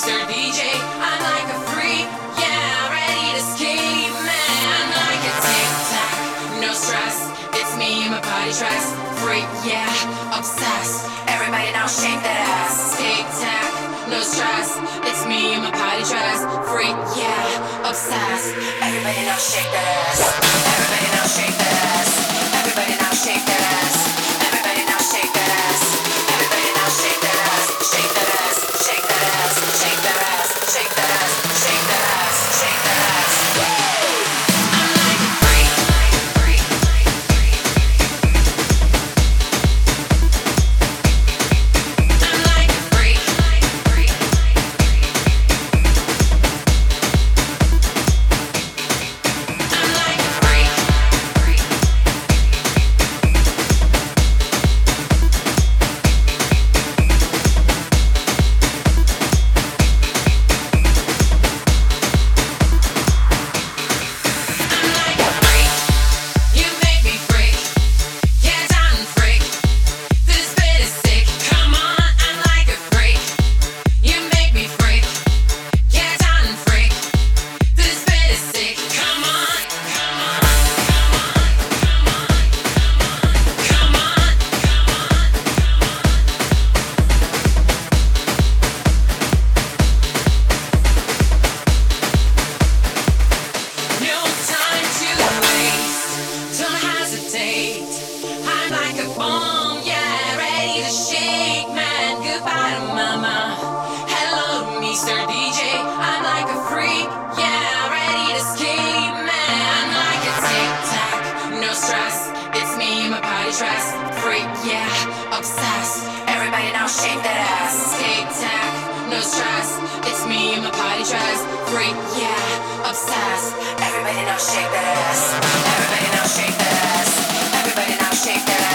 Mr. DJ. I'm like a freak, yeah, ready to skate, man. I'm like a tic tac, no stress. It's me my dress. Freak, yeah, obsessed. Everybody now shake that ass. Tic tac, no stress. It's me my dress. Freak, yeah, obsessed. Everybody now shake that ass. Everybody now shake that ass. Everybody now shake that ass. Everybody now shake their ass. Everybody now shake their.